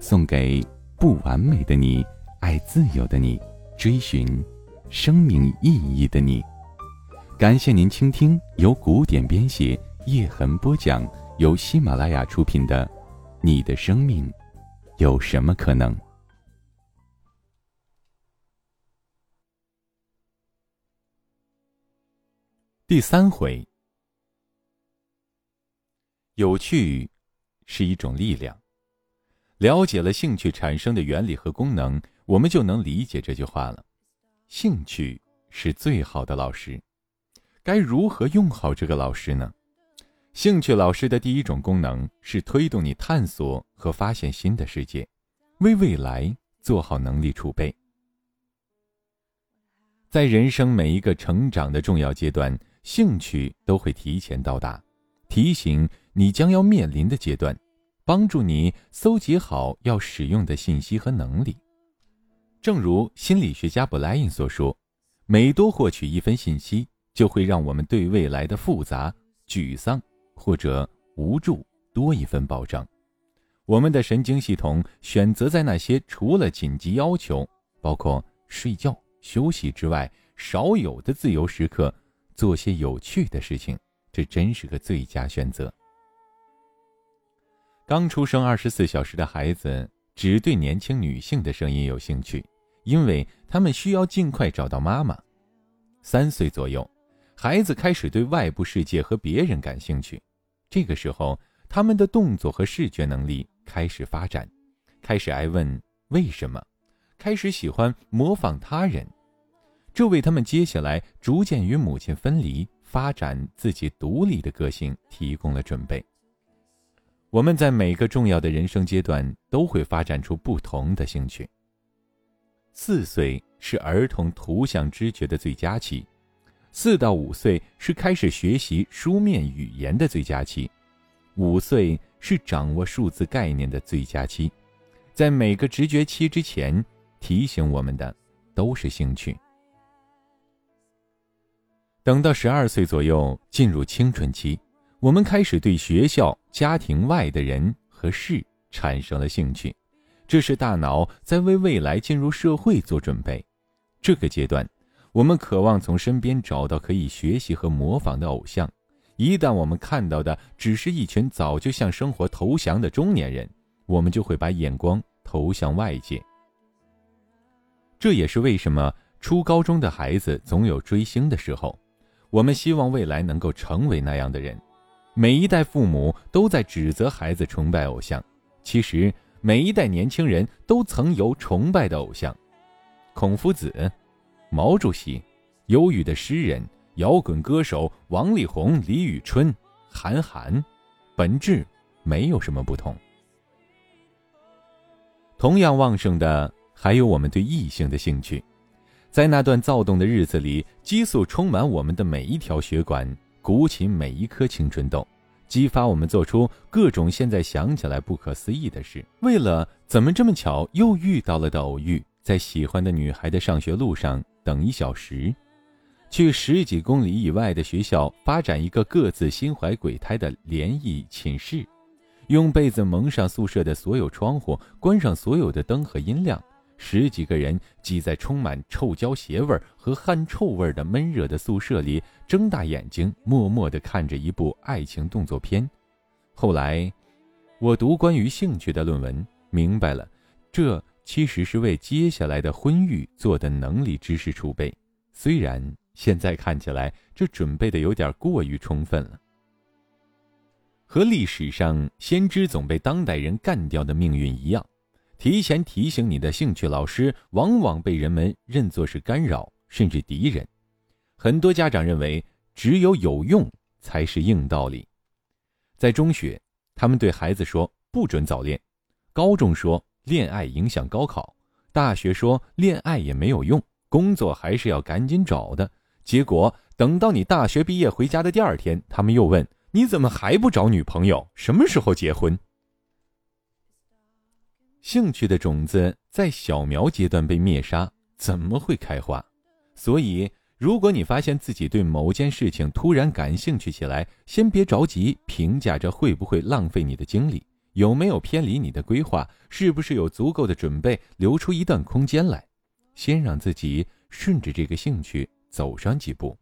送给不完美的你，爱自由的你，追寻生命意义的你。感谢您倾听由古典编写、叶痕播讲、由喜马拉雅出品的《你的生命有什么可能》第三回。有趣是一种力量。了解了兴趣产生的原理和功能，我们就能理解这句话了。兴趣是最好的老师。该如何用好这个老师呢？兴趣老师的第一种功能是推动你探索和发现新的世界，为未来做好能力储备。在人生每一个成长的重要阶段，兴趣都会提前到达，提醒你将要面临的阶段，帮助你搜集好要使用的信息和能力。正如心理学家布莱恩所说：“每多获取一分信息。”就会让我们对未来的复杂、沮丧或者无助多一份保障。我们的神经系统选择在那些除了紧急要求，包括睡觉、休息之外少有的自由时刻，做些有趣的事情。这真是个最佳选择。刚出生二十四小时的孩子只对年轻女性的声音有兴趣，因为他们需要尽快找到妈妈。三岁左右。孩子开始对外部世界和别人感兴趣，这个时候，他们的动作和视觉能力开始发展，开始爱问为什么，开始喜欢模仿他人，这为他们接下来逐渐与母亲分离、发展自己独立的个性提供了准备。我们在每个重要的人生阶段都会发展出不同的兴趣。四岁是儿童图像知觉的最佳期。四到五岁是开始学习书面语言的最佳期，五岁是掌握数字概念的最佳期。在每个直觉期之前，提醒我们的都是兴趣。等到十二岁左右进入青春期，我们开始对学校、家庭外的人和事产生了兴趣，这是大脑在为未来进入社会做准备。这个阶段。我们渴望从身边找到可以学习和模仿的偶像，一旦我们看到的只是一群早就向生活投降的中年人，我们就会把眼光投向外界。这也是为什么初高中的孩子总有追星的时候，我们希望未来能够成为那样的人。每一代父母都在指责孩子崇拜偶像，其实每一代年轻人都曾有崇拜的偶像，孔夫子。毛主席，忧郁的诗人、摇滚歌手王力宏、李宇春、韩寒，本质没有什么不同。同样旺盛的还有我们对异性的兴趣，在那段躁动的日子里，激素充满我们的每一条血管，鼓起每一颗青春痘，激发我们做出各种现在想起来不可思议的事。为了怎么这么巧又遇到了的偶遇，在喜欢的女孩的上学路上。等一小时，去十几公里以外的学校发展一个各自心怀鬼胎的联谊寝室，用被子蒙上宿舍的所有窗户，关上所有的灯和音量，十几个人挤在充满臭胶鞋味和汗臭味的闷热的宿舍里，睁大眼睛默默地看着一部爱情动作片。后来，我读关于兴趣的论文，明白了，这。其实是为接下来的婚育做的能力知识储备，虽然现在看起来这准备的有点过于充分了。和历史上先知总被当代人干掉的命运一样，提前提醒你的兴趣老师往往被人们认作是干扰甚至敌人。很多家长认为只有有用才是硬道理，在中学，他们对孩子说不准早恋；高中说。恋爱影响高考；大学说恋爱也没有用，工作还是要赶紧找的。结果等到你大学毕业回家的第二天，他们又问你怎么还不找女朋友，什么时候结婚？兴趣的种子在小苗阶段被灭杀，怎么会开花？所以，如果你发现自己对某件事情突然感兴趣起来，先别着急评价这会不会浪费你的精力，有没有偏离你的规划，是不是有足够的准备，留出一段空间来，先让自己顺着这个兴趣走上几步。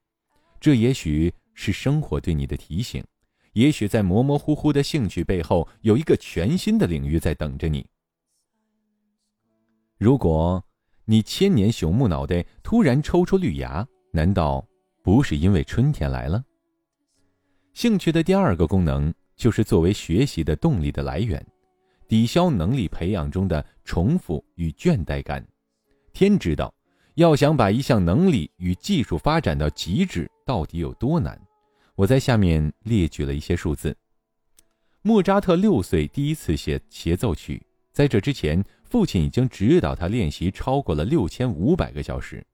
这也许是生活对你的提醒，也许在模模糊糊的兴趣背后，有一个全新的领域在等着你。如果你千年朽木脑袋突然抽出绿芽，难道不是因为春天来了？兴趣的第二个功能就是作为学习的动力的来源，抵消能力培养中的重复与倦怠感。天知道，要想把一项能力与技术发展到极致，到底有多难？我在下面列举了一些数字：莫扎特六岁第一次写协奏曲，在这之前。父亲已经指导他练习超过了六千五百个小时。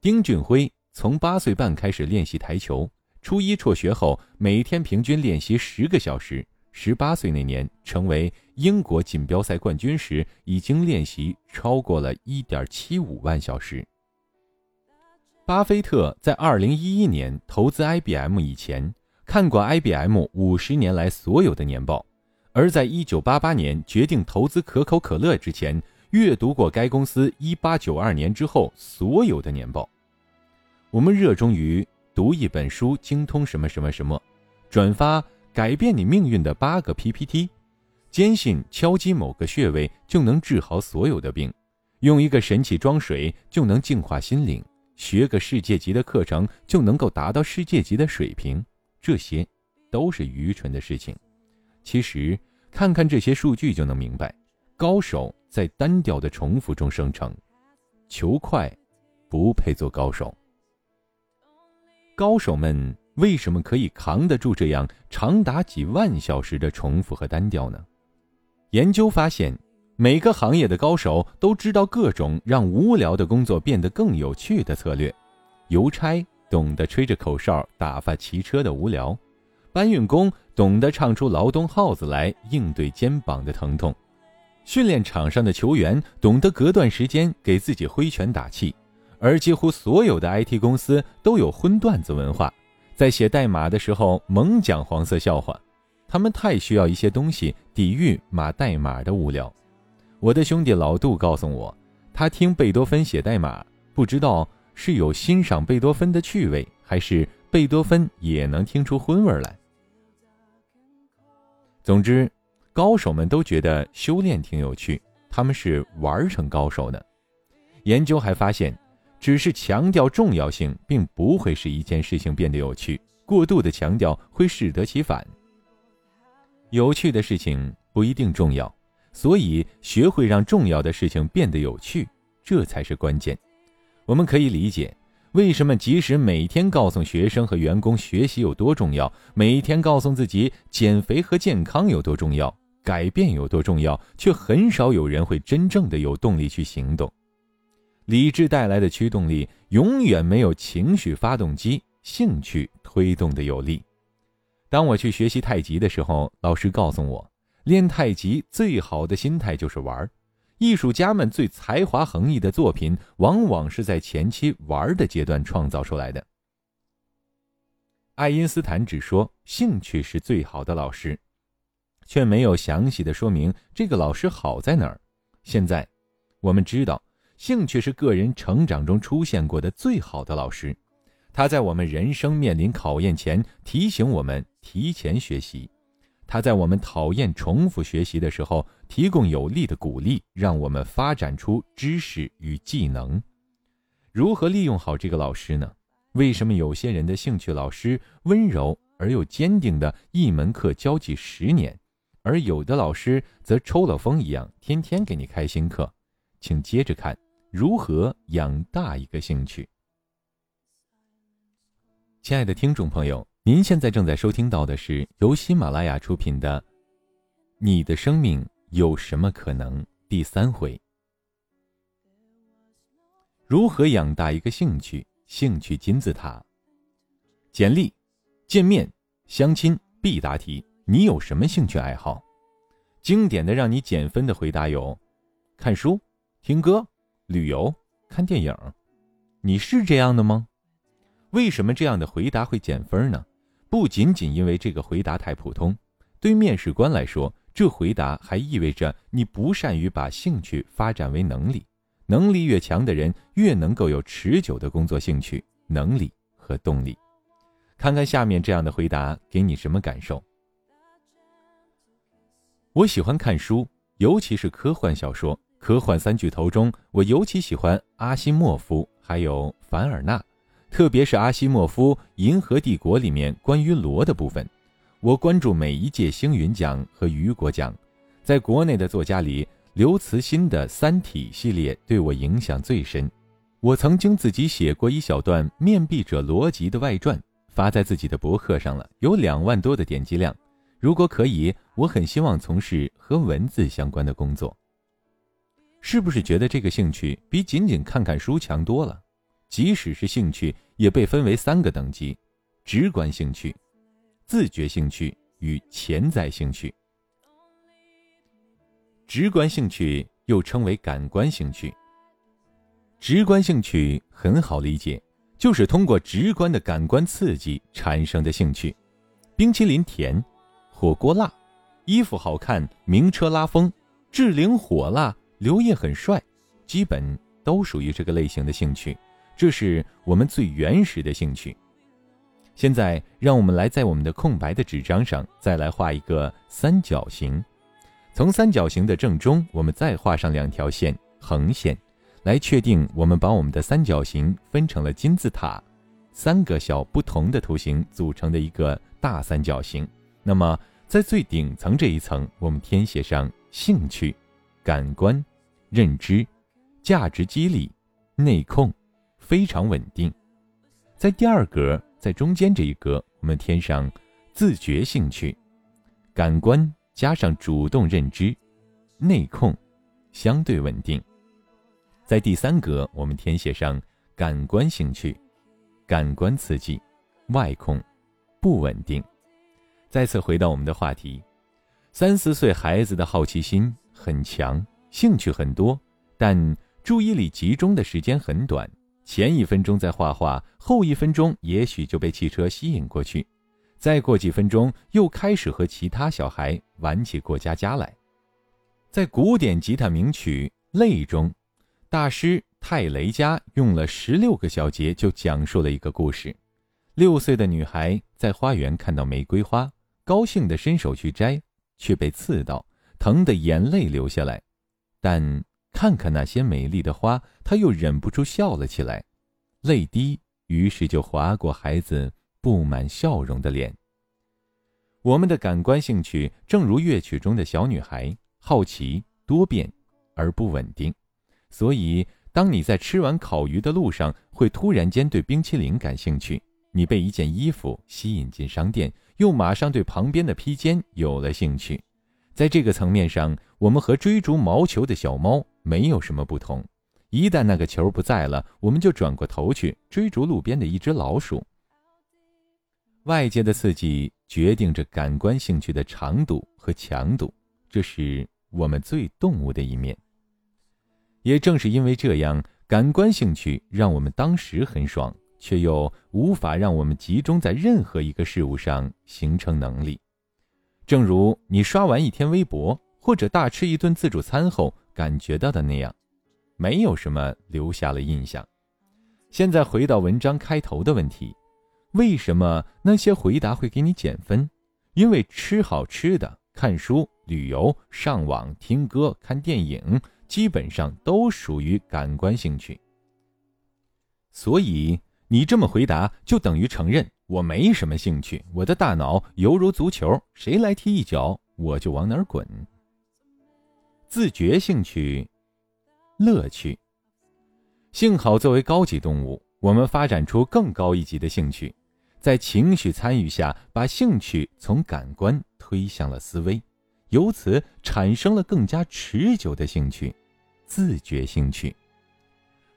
丁俊晖从八岁半开始练习台球，初一辍学后每天平均练习十个小时。十八岁那年成为英国锦标赛冠军时，已经练习超过了一点七五万小时。巴菲特在二零一一年投资 IBM 以前，看过 IBM 五十年来所有的年报。而在一九八八年决定投资可口可乐之前，阅读过该公司一八九二年之后所有的年报。我们热衷于读一本书，精通什么什么什么，转发改变你命运的八个 PPT，坚信敲击某个穴位就能治好所有的病，用一个神器装水就能净化心灵，学个世界级的课程就能够达到世界级的水平，这些都是愚蠢的事情。其实，看看这些数据就能明白，高手在单调的重复中生成。求快，不配做高手。高手们为什么可以扛得住这样长达几万小时的重复和单调呢？研究发现，每个行业的高手都知道各种让无聊的工作变得更有趣的策略。邮差懂得吹着口哨打发骑车的无聊。搬运工懂得唱出劳动号子来应对肩膀的疼痛，训练场上的球员懂得隔段时间给自己挥拳打气，而几乎所有的 IT 公司都有荤段子文化，在写代码的时候猛讲黄色笑话，他们太需要一些东西抵御码代码的无聊。我的兄弟老杜告诉我，他听贝多芬写代码，不知道是有欣赏贝多芬的趣味，还是贝多芬也能听出荤味来。总之，高手们都觉得修炼挺有趣，他们是玩成高手的。研究还发现，只是强调重要性，并不会使一件事情变得有趣。过度的强调会适得其反。有趣的事情不一定重要，所以学会让重要的事情变得有趣，这才是关键。我们可以理解。为什么即使每天告诉学生和员工学习有多重要，每天告诉自己减肥和健康有多重要，改变有多重要，却很少有人会真正的有动力去行动？理智带来的驱动力永远没有情绪发动机、兴趣推动的有力。当我去学习太极的时候，老师告诉我，练太极最好的心态就是玩儿。艺术家们最才华横溢的作品，往往是在前期玩的阶段创造出来的。爱因斯坦只说兴趣是最好的老师，却没有详细的说明这个老师好在哪儿。现在，我们知道，兴趣是个人成长中出现过的最好的老师，他在我们人生面临考验前提醒我们提前学习。他在我们讨厌重复学习的时候，提供有力的鼓励，让我们发展出知识与技能。如何利用好这个老师呢？为什么有些人的兴趣老师温柔而又坚定的一门课教几十年，而有的老师则抽了风一样天天给你开新课？请接着看如何养大一个兴趣。亲爱的听众朋友。您现在正在收听到的是由喜马拉雅出品的《你的生命有什么可能》，第三回。如何养大一个兴趣？兴趣金字塔。简历：见面、相亲必答题。你有什么兴趣爱好？经典的让你减分的回答有：看书、听歌、旅游、看电影。你是这样的吗？为什么这样的回答会减分呢？不仅仅因为这个回答太普通，对面试官来说，这回答还意味着你不善于把兴趣发展为能力。能力越强的人，越能够有持久的工作兴趣、能力和动力。看看下面这样的回答给你什么感受？我喜欢看书，尤其是科幻小说。科幻三巨头中，我尤其喜欢阿西莫夫，还有凡尔纳，特别是阿西莫夫《银河帝国》里面关于罗的部分。我关注每一届星云奖和雨果奖。在国内的作家里，刘慈欣的《三体》系列对我影响最深。我曾经自己写过一小段面壁者罗辑的外传，发在自己的博客上了，有两万多的点击量。如果可以，我很希望从事和文字相关的工作。是不是觉得这个兴趣比仅仅看看书强多了？即使是兴趣，也被分为三个等级：直观兴趣、自觉兴趣与潜在兴趣。直观兴趣又称为感官兴趣。直观兴趣很好理解，就是通过直观的感官刺激产生的兴趣。冰淇淋甜，火锅辣，衣服好看，名车拉风，志玲火辣，刘烨很帅，基本都属于这个类型的兴趣。这是我们最原始的兴趣。现在，让我们来在我们的空白的纸张上再来画一个三角形。从三角形的正中，我们再画上两条线，横线，来确定我们把我们的三角形分成了金字塔，三个小不同的图形组成的一个大三角形。那么，在最顶层这一层，我们填写上兴趣、感官、认知、价值激励、内控，非常稳定。在第二格，在中间这一格，我们填上自觉兴趣、感官。加上主动认知，内控，相对稳定。在第三格，我们填写上感官兴趣，感官刺激，外控，不稳定。再次回到我们的话题，三四岁孩子的好奇心很强，兴趣很多，但注意力集中的时间很短。前一分钟在画画，后一分钟也许就被汽车吸引过去。再过几分钟，又开始和其他小孩玩起过家家来。在古典吉他名曲《泪》中，大师泰雷加用了十六个小节就讲述了一个故事：六岁的女孩在花园看到玫瑰花，高兴地伸手去摘，却被刺到，疼得眼泪流下来。但看看那些美丽的花，她又忍不住笑了起来，泪滴于是就划过孩子。布满笑容的脸。我们的感官兴趣，正如乐曲中的小女孩，好奇、多变而不稳定。所以，当你在吃完烤鱼的路上，会突然间对冰淇淋感兴趣；你被一件衣服吸引进商店，又马上对旁边的披肩有了兴趣。在这个层面上，我们和追逐毛球的小猫没有什么不同。一旦那个球不在了，我们就转过头去追逐路边的一只老鼠。外界的刺激决定着感官兴趣的长度和强度，这是我们最动物的一面。也正是因为这样，感官兴趣让我们当时很爽，却又无法让我们集中在任何一个事物上形成能力。正如你刷完一天微博，或者大吃一顿自助餐后感觉到的那样，没有什么留下了印象。现在回到文章开头的问题。为什么那些回答会给你减分？因为吃好吃的、看书、旅游、上网、听歌、看电影，基本上都属于感官兴趣。所以你这么回答，就等于承认我没什么兴趣。我的大脑犹如足球，谁来踢一脚，我就往哪儿滚。自觉兴趣，乐趣。幸好作为高级动物，我们发展出更高一级的兴趣。在情绪参与下，把兴趣从感官推向了思维，由此产生了更加持久的兴趣——自觉兴趣。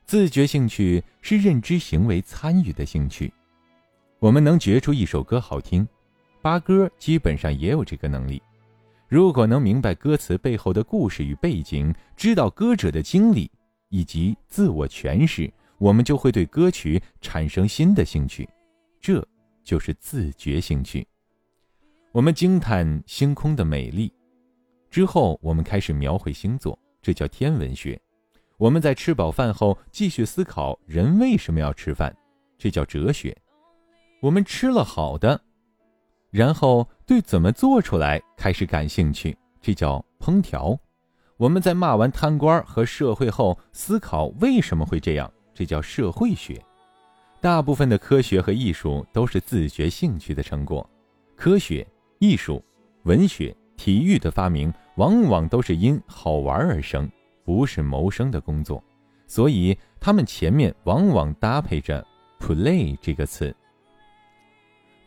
自觉兴趣是认知行为参与的兴趣。我们能觉出一首歌好听，八哥基本上也有这个能力。如果能明白歌词背后的故事与背景，知道歌者的经历以及自我诠释，我们就会对歌曲产生新的兴趣。这就是自觉兴趣。我们惊叹星空的美丽，之后我们开始描绘星座，这叫天文学。我们在吃饱饭后继续思考人为什么要吃饭，这叫哲学。我们吃了好的。然后对怎么做出来开始感兴趣，这叫烹调。我们在骂完贪官和社会后，思考为什么会这样，这叫社会学。大部分的科学和艺术都是自觉兴趣的成果。科学、艺术、文学、体育的发明，往往都是因好玩而生，不是谋生的工作，所以他们前面往往搭配着 “play” 这个词。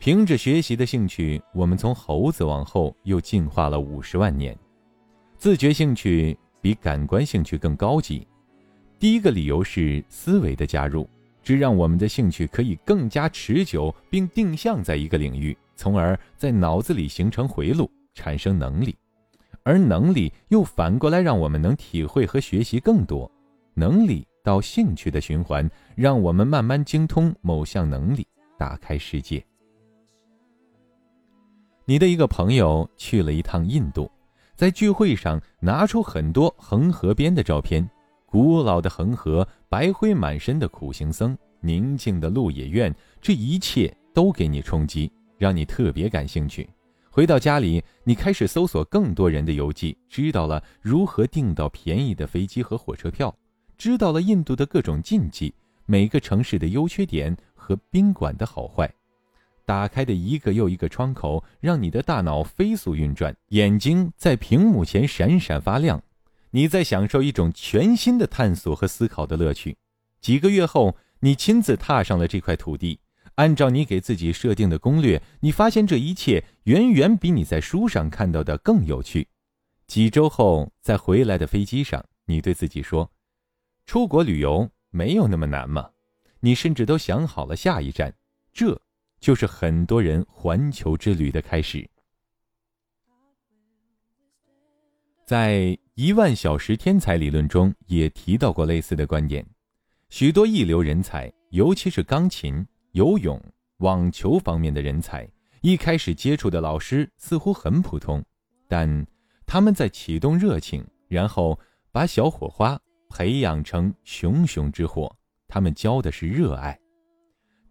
凭着学习的兴趣，我们从猴子往后又进化了五十万年。自觉兴趣比感官兴趣更高级。第一个理由是思维的加入，这让我们的兴趣可以更加持久，并定向在一个领域，从而在脑子里形成回路，产生能力。而能力又反过来让我们能体会和学习更多。能力到兴趣的循环，让我们慢慢精通某项能力，打开世界。你的一个朋友去了一趟印度，在聚会上拿出很多恒河边的照片，古老的恒河，白灰满身的苦行僧，宁静的鹿野苑，这一切都给你冲击，让你特别感兴趣。回到家里，你开始搜索更多人的游记，知道了如何订到便宜的飞机和火车票，知道了印度的各种禁忌，每个城市的优缺点和宾馆的好坏。打开的一个又一个窗口，让你的大脑飞速运转，眼睛在屏幕前闪闪发亮。你在享受一种全新的探索和思考的乐趣。几个月后，你亲自踏上了这块土地，按照你给自己设定的攻略，你发现这一切远远比你在书上看到的更有趣。几周后，在回来的飞机上，你对自己说：“出国旅游没有那么难嘛？”你甚至都想好了下一站。这。就是很多人环球之旅的开始。在一万小时天才理论中也提到过类似的观点。许多一流人才，尤其是钢琴、游泳、网球方面的人才，一开始接触的老师似乎很普通，但他们在启动热情，然后把小火花培养成熊熊之火。他们教的是热爱。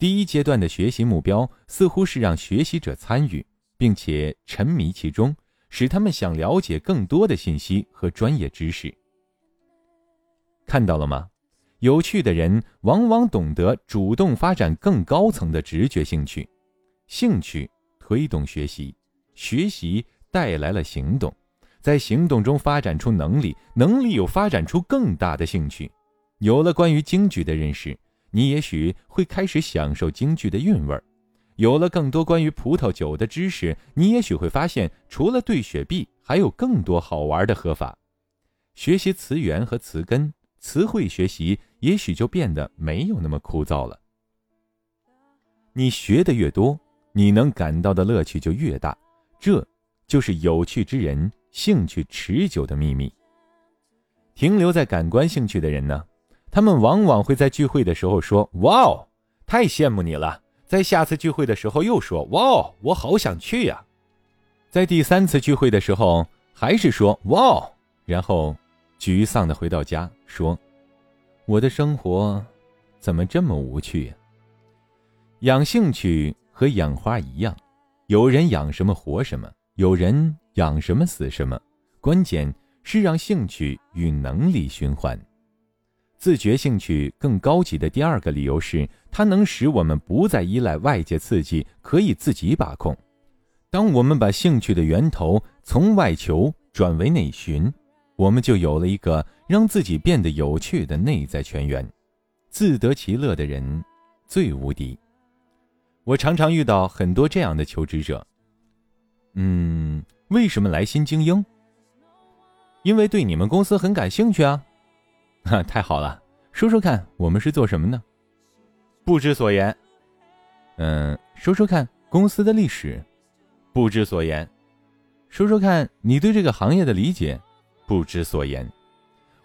第一阶段的学习目标似乎是让学习者参与，并且沉迷其中，使他们想了解更多的信息和专业知识。看到了吗？有趣的人往往懂得主动发展更高层的直觉兴趣，兴趣推动学习，学习带来了行动，在行动中发展出能力，能力又发展出更大的兴趣，有了关于京剧的认识。你也许会开始享受京剧的韵味儿，有了更多关于葡萄酒的知识，你也许会发现，除了兑雪碧，还有更多好玩的喝法。学习词源和词根，词汇学习也许就变得没有那么枯燥了。你学的越多，你能感到的乐趣就越大，这就是有趣之人兴趣持久的秘密。停留在感官兴趣的人呢？他们往往会在聚会的时候说：“哇哦，太羡慕你了。”在下次聚会的时候又说：“哇哦，我好想去呀。”在第三次聚会的时候还是说：“哇哦。”然后沮丧的回到家说：“我的生活怎么这么无趣呀？”养兴趣和养花一样，有人养什么活什么，有人养什么死什么，关键是让兴趣与能力循环。自觉兴趣更高级的第二个理由是，它能使我们不再依赖外界刺激，可以自己把控。当我们把兴趣的源头从外求转为内寻，我们就有了一个让自己变得有趣的内在泉源。自得其乐的人最无敌。我常常遇到很多这样的求职者。嗯，为什么来新精英？因为对你们公司很感兴趣啊！哈，太好了，说说看，我们是做什么呢？不知所言。嗯，说说看公司的历史。不知所言。说说看你对这个行业的理解。不知所言。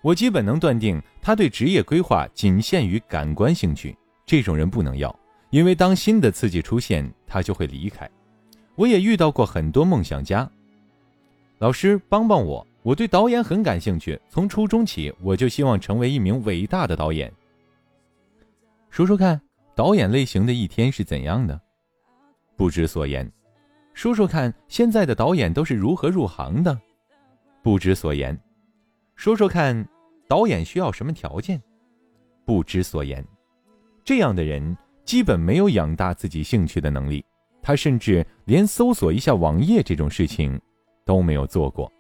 我基本能断定，他对职业规划仅限于感官兴趣。这种人不能要，因为当新的刺激出现，他就会离开。我也遇到过很多梦想家。老师，帮帮我，我对导演很感兴趣，从初中起我就希望成为一名伟大的导演。说说看，导演类型的一天是怎样的？不知所言。说说看，现在的导演都是如何入行的？不知所言。说说看。导演需要什么条件？不知所言。这样的人基本没有养大自己兴趣的能力，他甚至连搜索一下网页这种事情都没有做过。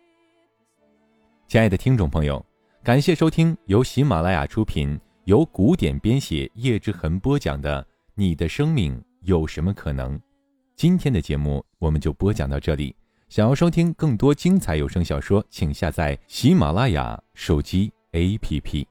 亲爱的听众朋友，感谢收听由喜马拉雅出品、由古典编写、叶之痕播讲的《你的生命有什么可能》。今天的节目我们就播讲到这里。想要收听更多精彩有声小说，请下载喜马拉雅手机。A P P。